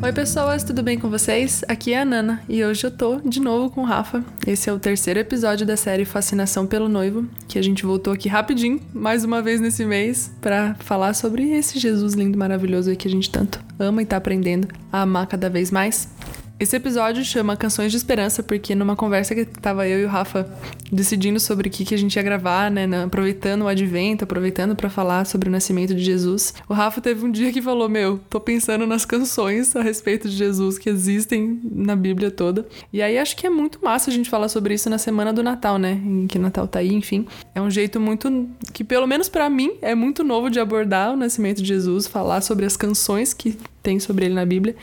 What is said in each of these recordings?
Oi, pessoas, tudo bem com vocês? Aqui é a Nana e hoje eu tô de novo com o Rafa. Esse é o terceiro episódio da série Fascinação pelo Noivo, que a gente voltou aqui rapidinho, mais uma vez nesse mês, para falar sobre esse Jesus lindo maravilhoso aí que a gente tanto ama e tá aprendendo a amar cada vez mais. Esse episódio chama Canções de Esperança, porque numa conversa que tava eu e o Rafa decidindo sobre o que, que a gente ia gravar, né, aproveitando o advento, aproveitando para falar sobre o nascimento de Jesus, o Rafa teve um dia que falou: Meu, tô pensando nas canções a respeito de Jesus que existem na Bíblia toda. E aí acho que é muito massa a gente falar sobre isso na semana do Natal, né? Em que Natal tá aí, enfim. É um jeito muito. que pelo menos para mim é muito novo de abordar o nascimento de Jesus, falar sobre as canções que tem sobre ele na Bíblia.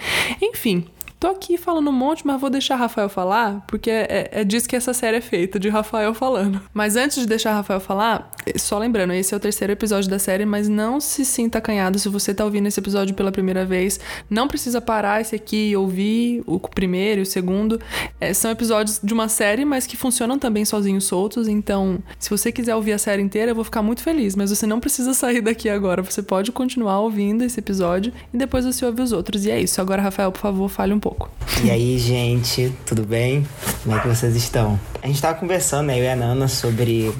Enfim, Tô aqui falando um monte, mas vou deixar Rafael falar, porque é, é disso que essa série é feita, de Rafael falando. Mas antes de deixar Rafael falar, só lembrando, esse é o terceiro episódio da série, mas não se sinta acanhado se você tá ouvindo esse episódio pela primeira vez. Não precisa parar esse aqui e ouvir o primeiro e o segundo. É, são episódios de uma série, mas que funcionam também sozinhos, soltos. Então, se você quiser ouvir a série inteira, eu vou ficar muito feliz. Mas você não precisa sair daqui agora. Você pode continuar ouvindo esse episódio e depois você ouve os outros. E é isso. Agora, Rafael, por favor, fale um pouco. E aí, gente, tudo bem? Como é que vocês estão? A gente tava conversando, né, eu e a Nana, sobre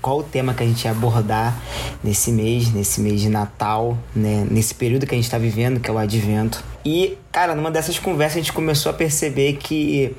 qual o tema que a gente ia abordar nesse mês, nesse mês de Natal, né, nesse período que a gente tá vivendo, que é o Advento. E, cara, numa dessas conversas a gente começou a perceber que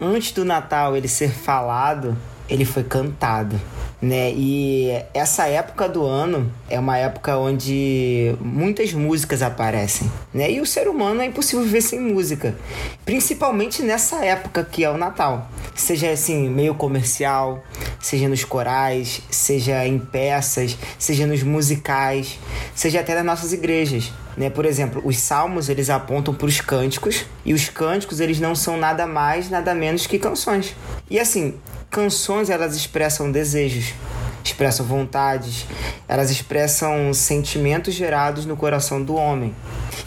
antes do Natal ele ser falado, ele foi cantado né? E essa época do ano é uma época onde muitas músicas aparecem, né? E o ser humano é impossível viver sem música, principalmente nessa época que é o Natal. Seja assim, meio comercial, seja nos corais, seja em peças, seja nos musicais, seja até nas nossas igrejas. Né? Por exemplo, os salmos eles apontam para os cânticos e os cânticos eles não são nada mais, nada menos que canções. E assim, canções elas expressam desejos, expressam vontades, elas expressam sentimentos gerados no coração do homem.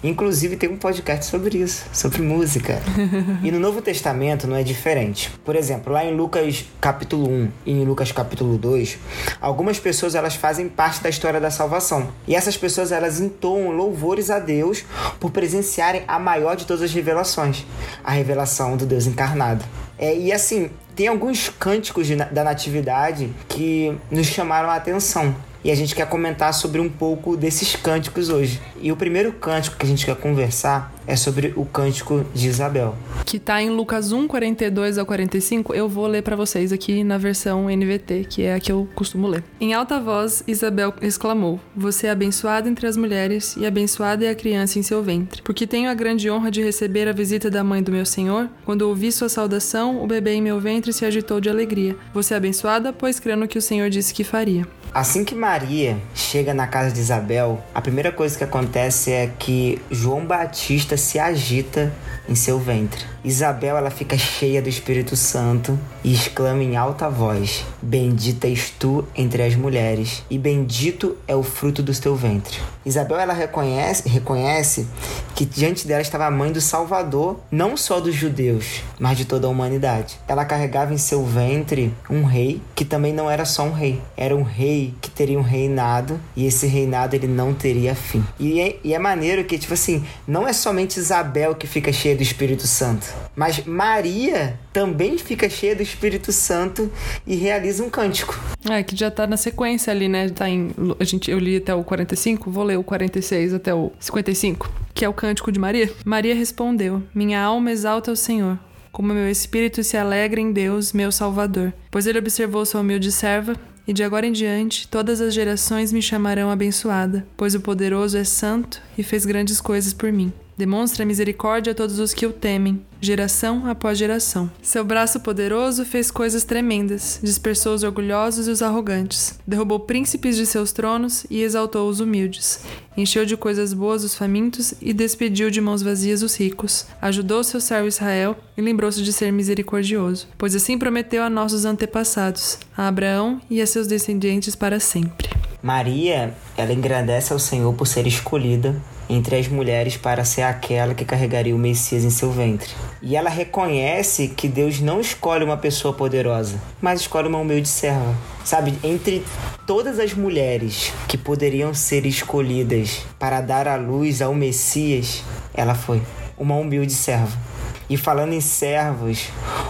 Inclusive tem um podcast sobre isso, sobre música. e no Novo Testamento não é diferente. Por exemplo, lá em Lucas capítulo 1 e em Lucas capítulo 2, algumas pessoas elas fazem parte da história da salvação. E essas pessoas elas entoam louvores a Deus por presenciarem a maior de todas as revelações, a revelação do Deus encarnado. É, e assim, tem alguns cânticos de, da natividade que nos chamaram a atenção e a gente quer comentar sobre um pouco desses cânticos hoje. E o primeiro cântico que a gente quer conversar é sobre o cântico de Isabel. Que está em Lucas 1, 42 ao 45. Eu vou ler para vocês aqui na versão NVT, que é a que eu costumo ler. Em alta voz, Isabel exclamou: Você é abençoada entre as mulheres, e abençoada é a criança em seu ventre. Porque tenho a grande honra de receber a visita da mãe do meu Senhor. Quando ouvi sua saudação, o bebê em meu ventre se agitou de alegria. Você é abençoada, pois crendo que o Senhor disse que faria. Assim que Maria chega na casa de Isabel, a primeira coisa que acontece é que João Batista se agita em seu ventre. Isabel ela fica cheia do Espírito Santo e exclama em alta voz: Bendita és tu entre as mulheres, e bendito é o fruto do teu ventre. Isabel ela reconhece, reconhece que diante dela estava a mãe do Salvador, não só dos judeus, mas de toda a humanidade. Ela carregava em seu ventre um rei que também não era só um rei, era um rei que teria um reinado e esse reinado ele não teria fim. E é, e é maneiro que, tipo assim, não é somente Isabel que fica cheia do Espírito Santo. Mas Maria também fica cheia do Espírito Santo e realiza um cântico. É, que já tá na sequência ali, né? Tá em, a gente, eu li até o 45, vou ler o 46 até o 55, que é o cântico de Maria. Maria respondeu: Minha alma exalta o Senhor como meu espírito se alegra em Deus, meu Salvador. Pois ele observou sua humilde serva, e de agora em diante todas as gerações me chamarão abençoada, pois o poderoso é santo e fez grandes coisas por mim. Demonstra misericórdia a todos os que o temem, geração após geração. Seu braço poderoso fez coisas tremendas, dispersou os orgulhosos e os arrogantes, derrubou príncipes de seus tronos e exaltou os humildes. Encheu de coisas boas os famintos e despediu de mãos vazias os ricos. Ajudou seu servo Israel e lembrou-se de ser misericordioso, pois assim prometeu a nossos antepassados, a Abraão e a seus descendentes para sempre. Maria, ela engrandece ao Senhor por ser escolhida entre as mulheres para ser aquela que carregaria o Messias em seu ventre. E ela reconhece que Deus não escolhe uma pessoa poderosa, mas escolhe uma humilde serva. Sabe, entre todas as mulheres que poderiam ser escolhidas para dar a luz ao Messias, ela foi uma humilde serva. E falando em servos,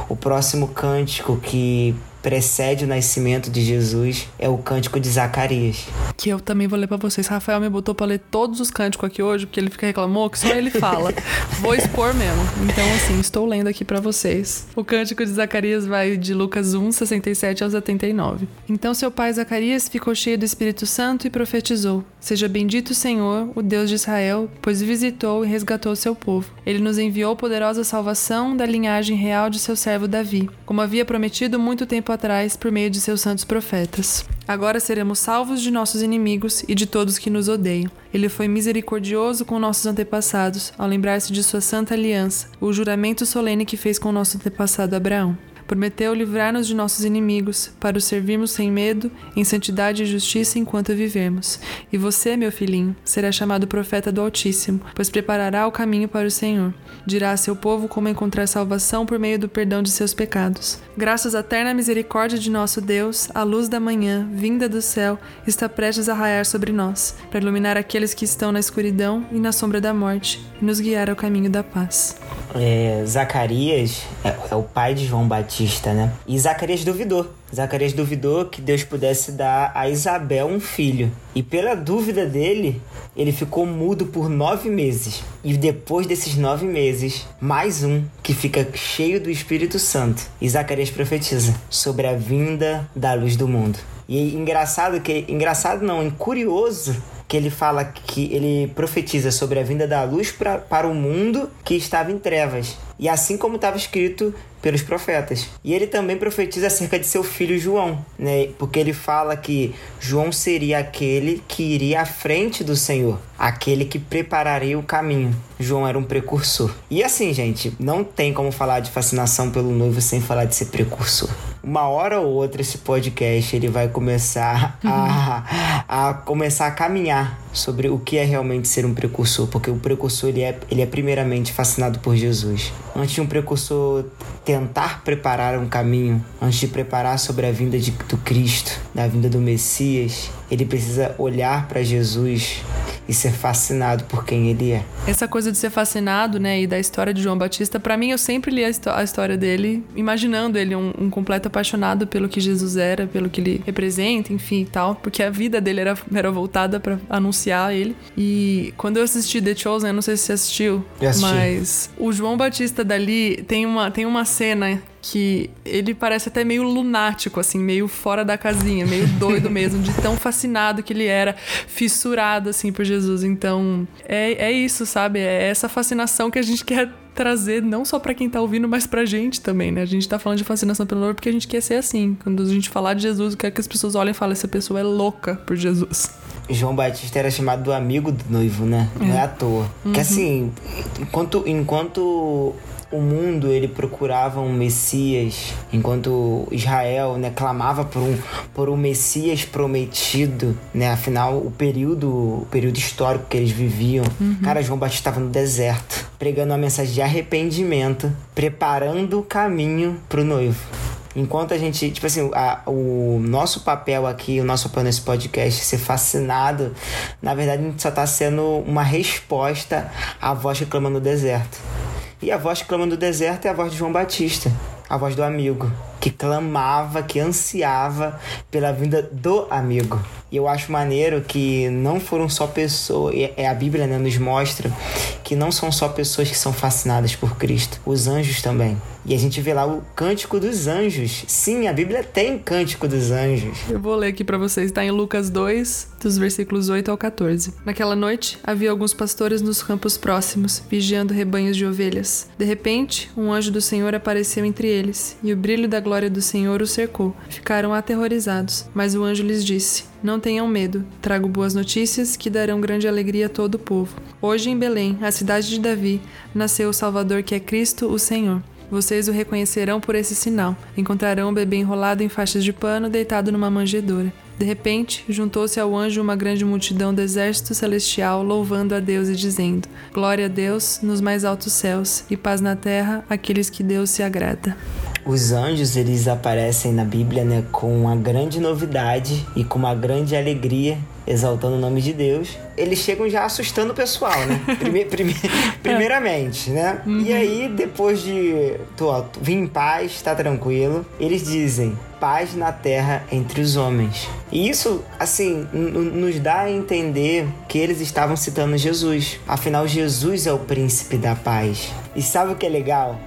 o próximo cântico que precede o nascimento de Jesus é o cântico de Zacarias. Que eu também vou ler para vocês. Rafael me botou para ler todos os cânticos aqui hoje, porque ele fica reclamou que só ele fala. vou expor mesmo. Então, assim, estou lendo aqui para vocês. O cântico de Zacarias vai de Lucas 1, 67 ao 79. Então seu pai Zacarias ficou cheio do Espírito Santo e profetizou: Seja bendito o Senhor, o Deus de Israel, pois visitou e resgatou seu povo. Ele nos enviou poderosa salvação da linhagem real de seu servo Davi, como havia prometido muito tempo atrás por meio de seus santos profetas. Agora seremos salvos de nossos inimigos e de todos que nos odeiam. Ele foi misericordioso com nossos antepassados, ao lembrar-se de sua santa aliança, o juramento solene que fez com nosso antepassado Abraão. Prometeu livrar-nos de nossos inimigos, para o servirmos sem medo, em santidade e justiça enquanto vivemos. E você, meu filhinho, será chamado profeta do Altíssimo, pois preparará o caminho para o Senhor. Dirá a seu povo como encontrar salvação por meio do perdão de seus pecados. Graças à eterna misericórdia de nosso Deus, a luz da manhã, vinda do céu, está prestes a raiar sobre nós, para iluminar aqueles que estão na escuridão e na sombra da morte, e nos guiar ao caminho da paz. É, Zacarias é, é o pai de João Batista, né? E Zacarias duvidou. Zacarias duvidou que Deus pudesse dar a Isabel um filho. E pela dúvida dele, ele ficou mudo por nove meses. E depois desses nove meses, mais um que fica cheio do Espírito Santo. E Zacarias profetiza sobre a vinda da luz do mundo. E engraçado que engraçado não, curioso que ele fala que ele profetiza sobre a vinda da luz pra, para o mundo que estava em trevas. E assim como estava escrito pelos profetas. E ele também profetiza acerca de seu filho João, né? Porque ele fala que João seria aquele que iria à frente do Senhor, aquele que prepararia o caminho. João era um precursor. E assim, gente, não tem como falar de fascinação pelo noivo sem falar de ser precursor uma hora ou outra esse podcast ele vai começar a, a começar a caminhar sobre o que é realmente ser um precursor, porque o precursor ele é, ele é primeiramente fascinado por Jesus. Antes de um precursor tentar preparar um caminho, antes de preparar sobre a vinda de, do Cristo, da vinda do Messias, ele precisa olhar para Jesus e ser fascinado por quem ele é. Essa coisa de ser fascinado, né, e da história de João Batista, para mim eu sempre li a, a, história dele, imaginando ele um, um, completo apaixonado pelo que Jesus era, pelo que ele representa, enfim e tal, porque a vida dele era, era voltada para anunciar ele. E quando eu assisti The Chosen, eu não sei se você assistiu, mas o João Batista dali tem uma, tem uma cena que ele parece até meio lunático, assim, meio fora da casinha, meio doido mesmo, de tão fascinado que ele era, fissurado, assim, por Jesus. Então, é, é isso, sabe? É essa fascinação que a gente quer trazer, não só para quem tá ouvindo, mas pra gente também, né? A gente tá falando de fascinação pelo Lord porque a gente quer ser assim. Quando a gente falar de Jesus, quer que as pessoas olhem e falem, essa pessoa é louca por Jesus. João Batista era chamado do amigo do noivo, né? Não é, é à toa. Uhum. Que assim, enquanto, enquanto o mundo ele procurava um Messias, enquanto Israel né, clamava por um, por um Messias prometido, né? Afinal, o período, o período histórico que eles viviam, uhum. cara, João Batista estava no deserto, pregando uma mensagem de arrependimento, preparando o caminho para o noivo. Enquanto a gente, tipo assim, a, o nosso papel aqui, o nosso papel nesse podcast, ser fascinado, na verdade a gente só está sendo uma resposta à voz que clama no deserto. E a voz que clama no deserto é a voz de João Batista, a voz do amigo, que clamava, que ansiava pela vinda do amigo. E eu acho maneiro que não foram só pessoas, é a Bíblia né, nos mostra que não são só pessoas que são fascinadas por Cristo, os anjos também. E a gente vê lá o Cântico dos Anjos. Sim, a Bíblia tem Cântico dos Anjos. Eu vou ler aqui para vocês, está em Lucas 2, dos versículos 8 ao 14. Naquela noite, havia alguns pastores nos campos próximos, vigiando rebanhos de ovelhas. De repente, um anjo do Senhor apareceu entre eles, e o brilho da glória do Senhor os cercou. Ficaram aterrorizados, mas o anjo lhes disse: Não tenham medo, trago boas notícias que darão grande alegria a todo o povo. Hoje em Belém, a cidade de Davi, nasceu o Salvador que é Cristo, o Senhor. Vocês o reconhecerão por esse sinal. Encontrarão o bebê enrolado em faixas de pano, deitado numa manjedoura. De repente, juntou-se ao anjo uma grande multidão do exército celestial, louvando a Deus e dizendo: Glória a Deus nos mais altos céus e paz na terra àqueles que Deus se agrada. Os anjos eles aparecem na Bíblia né, com uma grande novidade e com uma grande alegria exaltando o nome de Deus, eles chegam já assustando o pessoal, né? Prime, prime, primeiramente, né? Uhum. E aí, depois de tô, vim em paz, tá tranquilo, eles dizem: paz na terra entre os homens. E isso, assim, nos dá a entender que eles estavam citando Jesus. Afinal, Jesus é o príncipe da paz. E sabe o que é legal?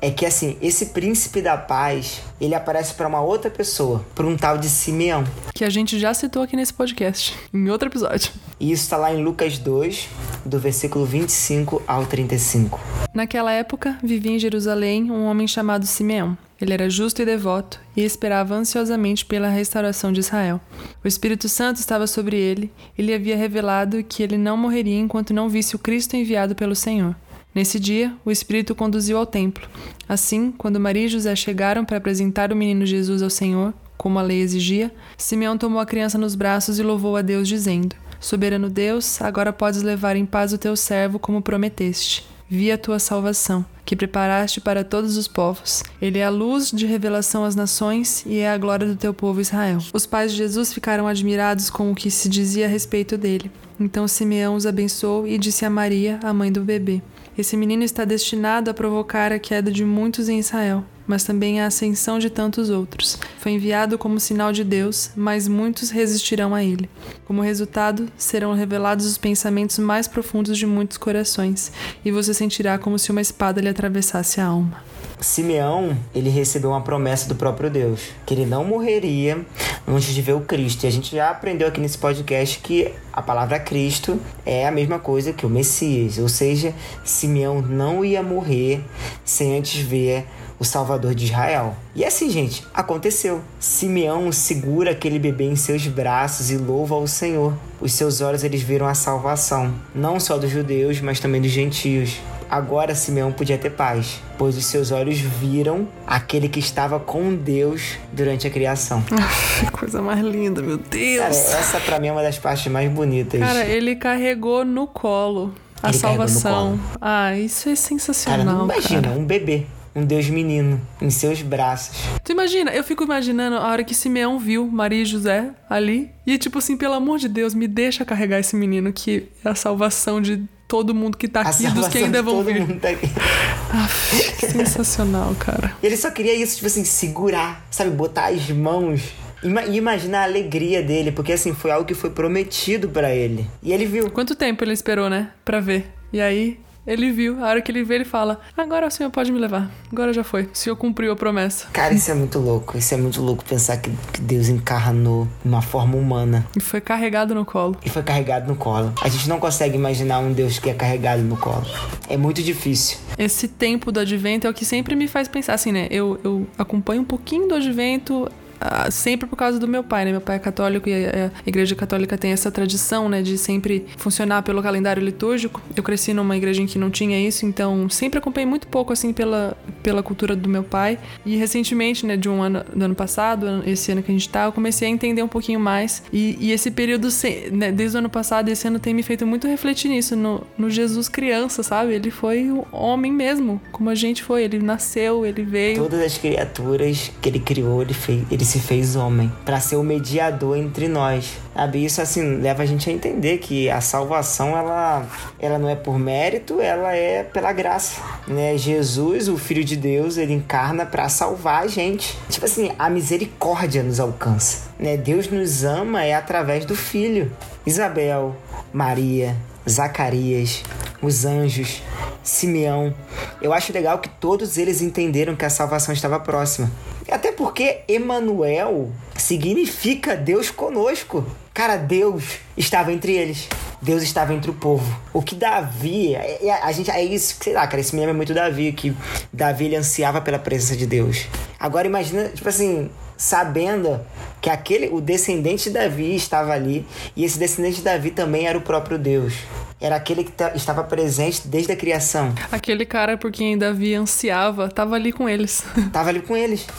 É que assim, esse príncipe da paz, ele aparece para uma outra pessoa, para um tal de Simeão. Que a gente já citou aqui nesse podcast, em outro episódio. E isso está lá em Lucas 2, do versículo 25 ao 35. Naquela época, vivia em Jerusalém um homem chamado Simeão. Ele era justo e devoto e esperava ansiosamente pela restauração de Israel. O Espírito Santo estava sobre ele e lhe havia revelado que ele não morreria enquanto não visse o Cristo enviado pelo Senhor. Nesse dia, o Espírito conduziu ao templo. Assim, quando Maria e José chegaram para apresentar o menino Jesus ao Senhor, como a lei exigia, Simeão tomou a criança nos braços e louvou a Deus, dizendo: Soberano Deus, agora podes levar em paz o teu servo como prometeste. Vi a tua salvação, que preparaste para todos os povos. Ele é a luz de revelação às nações e é a glória do teu povo Israel. Os pais de Jesus ficaram admirados com o que se dizia a respeito dele. Então Simeão os abençoou e disse a Maria, a mãe do bebê: esse menino está destinado a provocar a queda de muitos em Israel, mas também a ascensão de tantos outros. Foi enviado como sinal de Deus, mas muitos resistirão a ele. Como resultado, serão revelados os pensamentos mais profundos de muitos corações, e você sentirá como se uma espada lhe atravessasse a alma. Simeão, ele recebeu uma promessa do próprio Deus, que ele não morreria antes de ver o Cristo. E a gente já aprendeu aqui nesse podcast que a palavra Cristo é a mesma coisa que o Messias, ou seja, Simeão não ia morrer sem antes ver o Salvador de Israel. E assim, gente, aconteceu. Simeão segura aquele bebê em seus braços e louva ao Senhor. Os seus olhos eles viram a salvação, não só dos judeus, mas também dos gentios. Agora Simeão podia ter paz, pois os seus olhos viram aquele que estava com Deus durante a criação. Que coisa mais linda, meu Deus! Cara, essa pra mim é uma das partes mais bonitas. Cara, ele carregou no colo a ele salvação. Ah, isso é sensacional. Cara, não imagina, cara. um bebê um Deus menino em seus braços. Tu imagina, eu fico imaginando a hora que Simeão viu Maria e José ali e tipo assim, pelo amor de Deus, me deixa carregar esse menino que é a salvação de todo mundo que tá aqui, dos que ainda vão vir. Tá Aff, sensacional, cara. Ele só queria isso, tipo assim, segurar, sabe, botar as mãos e imaginar a alegria dele, porque assim, foi algo que foi prometido para ele. E ele viu. Quanto tempo ele esperou, né? Pra ver. E aí, ele viu, a hora que ele vê, ele fala: Agora o senhor pode me levar. Agora já foi. O senhor cumpriu a promessa. Cara, isso é muito louco. Isso é muito louco pensar que, que Deus encarnou uma forma humana. E foi carregado no colo. E foi carregado no colo. A gente não consegue imaginar um Deus que é carregado no colo. É muito difícil. Esse tempo do advento é o que sempre me faz pensar assim, né? Eu, eu acompanho um pouquinho do advento sempre por causa do meu pai, né? Meu pai é católico e a, Igreja Católica tem essa tradição, né, de sempre funcionar pelo calendário litúrgico. Eu cresci numa igreja em que não tinha isso, então sempre acompanhei muito pouco, assim, pela, pela cultura do meu pai. E recentemente, né, de um ano, do ano passado, esse ano que a gente tá, eu comecei a entender um pouquinho mais. E, e esse período, né, desde o ano passado, esse ano tem me feito muito refletir nisso, no, no Jesus criança, sabe? Ele foi o homem mesmo, como a gente foi. Ele nasceu, ele veio. Todas as criaturas que ele criou, ele fez. Ele se fez homem para ser o mediador entre nós. Sabe? Isso assim leva a gente a entender que a salvação ela, ela não é por mérito, ela é pela graça, né? Jesus, o filho de Deus, ele encarna para salvar a gente. Tipo assim, a misericórdia nos alcança, né? Deus nos ama é através do filho. Isabel, Maria, Zacarias, os anjos, Simeão. Eu acho legal que todos eles entenderam que a salvação estava próxima. Até porque Emanuel significa Deus conosco. Cara, Deus estava entre eles. Deus estava entre o povo. O que Davi, é, é, a gente é isso, sei lá, cara, esse me é muito Davi, que Davi ele ansiava pela presença de Deus. Agora imagina, tipo assim, sabendo que aquele o descendente de Davi estava ali e esse descendente de Davi também era o próprio Deus. Era aquele que estava presente desde a criação. Aquele cara por quem Davi ansiava, estava ali com eles. Tava ali com eles.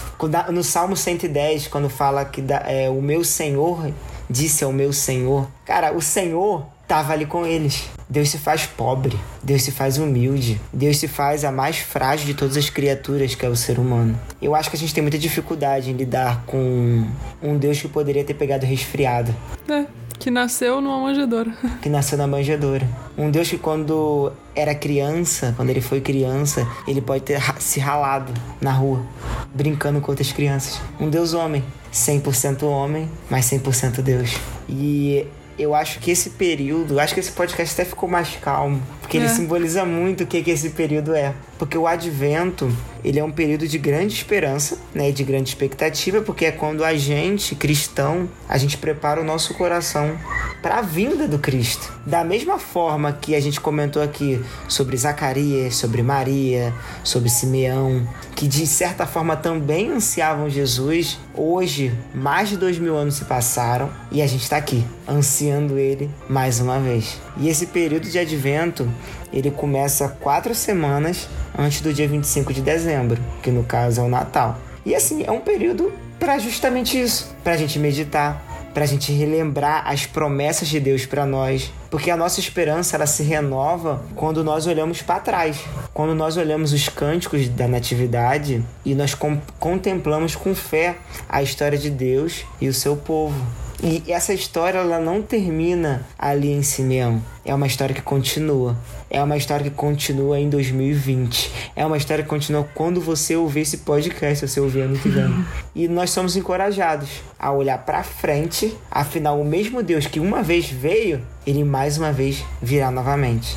No Salmo 110, quando fala que é, o meu Senhor disse ao meu Senhor. Cara, o Senhor estava ali com eles. Deus se faz pobre, Deus se faz humilde, Deus se faz a mais frágil de todas as criaturas, que é o ser humano. Eu acho que a gente tem muita dificuldade em lidar com um Deus que poderia ter pegado resfriado. É, Que nasceu numa manjedoura. Que nasceu na manjedoura. Um Deus que quando era criança, quando ele foi criança, ele pode ter se ralado na rua, brincando com outras crianças. Um Deus homem, 100% homem, mas 100% Deus. E eu acho que esse período, acho que esse podcast até ficou mais calmo, porque é. ele simboliza muito o que, que esse período é. Porque o advento, ele é um período de grande esperança, né, de grande expectativa, porque é quando a gente, cristão, a gente prepara o nosso coração para a vinda do Cristo. Da mesma forma que a gente comentou aqui sobre Zacarias, sobre Maria, sobre Simeão, que de certa forma também ansiavam Jesus, hoje, mais de dois mil anos se passaram e a gente está aqui, ansiando ele mais uma vez. E esse período de advento, ele começa quatro semanas antes do dia 25 de dezembro, que no caso é o Natal. E assim, é um período para justamente isso, para a gente meditar, para a gente relembrar as promessas de Deus para nós, porque a nossa esperança ela se renova quando nós olhamos para trás, quando nós olhamos os cânticos da natividade e nós contemplamos com fé a história de Deus e o seu povo. E essa história ela não termina ali em Simeão. É uma história que continua. É uma história que continua em 2020. É uma história que continua quando você ouvir esse podcast, você ouvir ano que vem. E nós somos encorajados a olhar para frente. Afinal, o mesmo Deus que uma vez veio, ele mais uma vez virá novamente.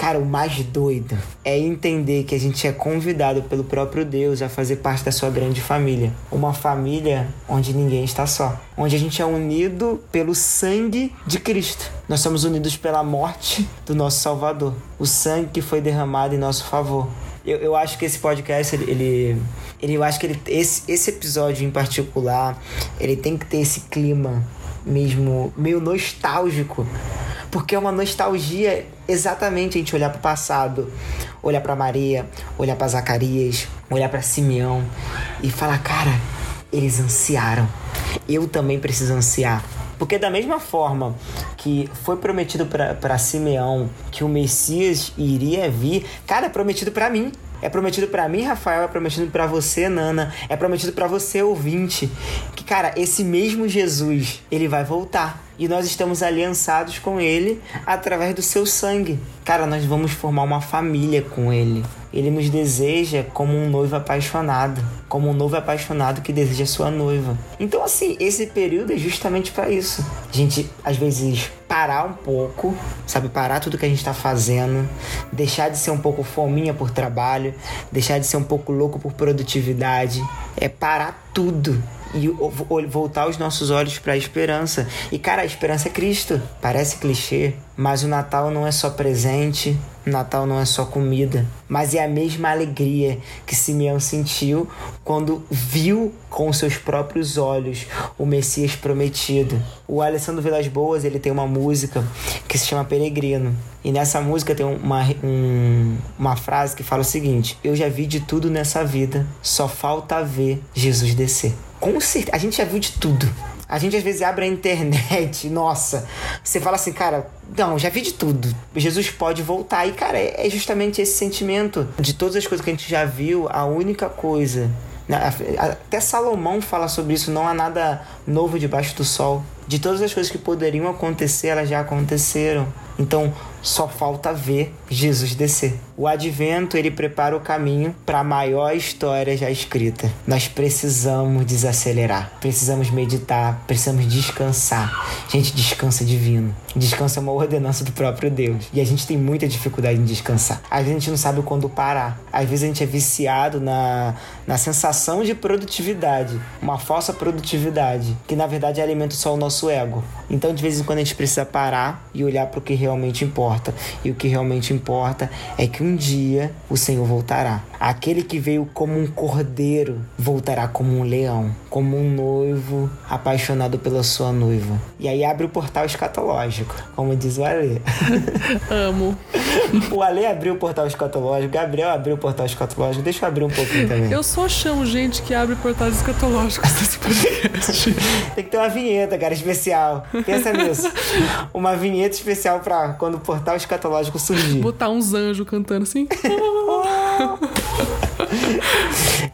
Cara, o mais doido é entender que a gente é convidado pelo próprio Deus a fazer parte da sua grande família. Uma família onde ninguém está só. Onde a gente é unido pelo sangue de Cristo. Nós somos unidos pela morte do nosso Salvador. O sangue que foi derramado em nosso favor. Eu, eu acho que esse podcast, ele, ele, ele eu acho que ele, esse, esse episódio em particular, ele tem que ter esse clima mesmo meio nostálgico porque é uma nostalgia exatamente a gente olhar para o passado, olhar para Maria, olhar para Zacarias, olhar para Simeão e falar, cara, eles ansiaram. Eu também preciso ansiar. Porque da mesma forma que foi prometido para Simeão que o Messias iria vir, cara, é prometido para mim. É prometido para mim, Rafael, é prometido para você, Nana, é prometido para você, ouvinte, que cara, esse mesmo Jesus, ele vai voltar e nós estamos aliançados com ele através do seu sangue. Cara, nós vamos formar uma família com ele. Ele nos deseja como um noivo apaixonado, como um noivo apaixonado que deseja sua noiva. Então, assim, esse período é justamente para isso. A gente, às vezes, parar um pouco, sabe? Parar tudo que a gente tá fazendo, deixar de ser um pouco fominha por trabalho, deixar de ser um pouco louco por produtividade. É parar tudo e voltar os nossos olhos para a esperança. E cara, a esperança é Cristo. Parece clichê, mas o Natal não é só presente, o Natal não é só comida, mas é a mesma alegria que Simeão sentiu quando viu com seus próprios olhos o Messias prometido. O Alessandro Vilas Boas ele tem uma música que se chama Peregrino. E nessa música tem uma, um, uma frase que fala o seguinte: Eu já vi de tudo nessa vida, só falta ver Jesus descer. Com certeza, a gente já viu de tudo. A gente às vezes abre a internet, nossa, você fala assim, cara, não, já vi de tudo. Jesus pode voltar. E, cara, é, justamente esse sentimento. De todas as coisas que a gente já viu, a única coisa. Né, até Salomão fala sobre isso, não há nada novo debaixo do sol. De todas as coisas que poderiam acontecer, elas já aconteceram. Então, só falta ver Jesus descer. O advento ele prepara o caminho para a maior história já escrita. Nós precisamos desacelerar, precisamos meditar, precisamos descansar. Gente, descansa divino. Descansa é uma ordenança do próprio Deus. E a gente tem muita dificuldade em descansar. Às vezes a gente não sabe quando parar. Às vezes a gente é viciado na, na sensação de produtividade, uma falsa produtividade, que na verdade alimenta só o nosso ego. Então, de vez em quando a gente precisa parar e olhar para o que realmente importa importa. E o que realmente importa é que um dia o Senhor voltará. Aquele que veio como um cordeiro voltará como um leão, como um noivo apaixonado pela sua noiva. E aí abre o portal escatológico, como diz o Ale. Amo. O Ale abriu o portal escatológico, Gabriel abriu o portal escatológico. Deixa eu abrir um pouquinho também. Eu só chamo gente que abre portais escatológicos nesse podcast. Tem que ter uma vinheta, cara, especial. Pensa nisso. Uma vinheta especial pra quando o portal escatológico surgir. Botar uns anjos cantando assim.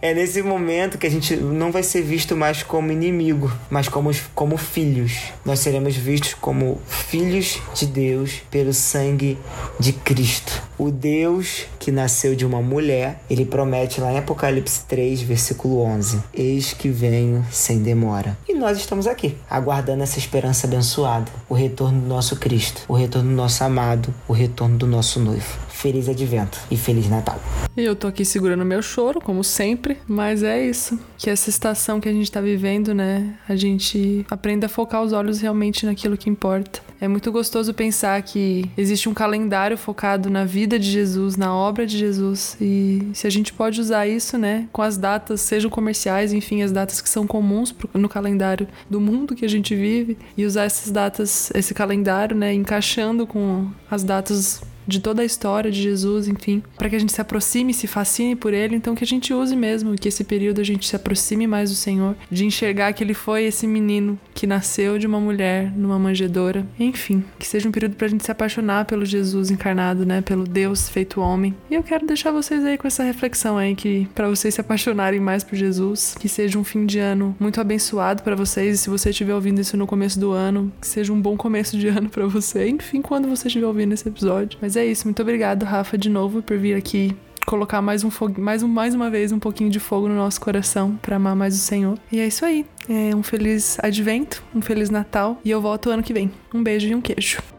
é nesse momento que a gente não vai ser visto mais como inimigo, mas como, como filhos. Nós seremos vistos como filhos de Deus pelo sangue de Cristo. O Deus que nasceu de uma mulher, ele promete lá em Apocalipse 3, versículo 11: Eis que venho sem demora. E nós estamos aqui, aguardando essa esperança abençoada, o retorno do nosso Cristo, o retorno do nosso amado, o retorno do nosso noivo. Feliz Advento e Feliz Natal. E eu tô aqui segurando meu choro, como sempre, mas é isso. Que essa estação que a gente tá vivendo, né? A gente aprenda a focar os olhos realmente naquilo que importa. É muito gostoso pensar que existe um calendário focado na vida de Jesus, na obra de Jesus. E se a gente pode usar isso, né, com as datas, sejam comerciais, enfim, as datas que são comuns no calendário do mundo que a gente vive, e usar essas datas, esse calendário, né, encaixando com as datas de toda a história de Jesus, enfim, para que a gente se aproxime, se fascine por ele, então que a gente use mesmo, que esse período a gente se aproxime mais do Senhor, de enxergar que ele foi esse menino que nasceu de uma mulher numa manjedoura, enfim, que seja um período pra gente se apaixonar pelo Jesus encarnado, né, pelo Deus feito homem. E eu quero deixar vocês aí com essa reflexão aí que para vocês se apaixonarem mais por Jesus, que seja um fim de ano muito abençoado para vocês, e se você estiver ouvindo isso no começo do ano, que seja um bom começo de ano para você, enfim, quando você estiver ouvindo esse episódio. É isso. Muito obrigado, Rafa, de novo, por vir aqui colocar mais um fogo, mais, um, mais uma vez um pouquinho de fogo no nosso coração para amar mais o Senhor. E é isso aí. É um feliz advento, um feliz Natal e eu volto ano que vem. Um beijo e um queijo.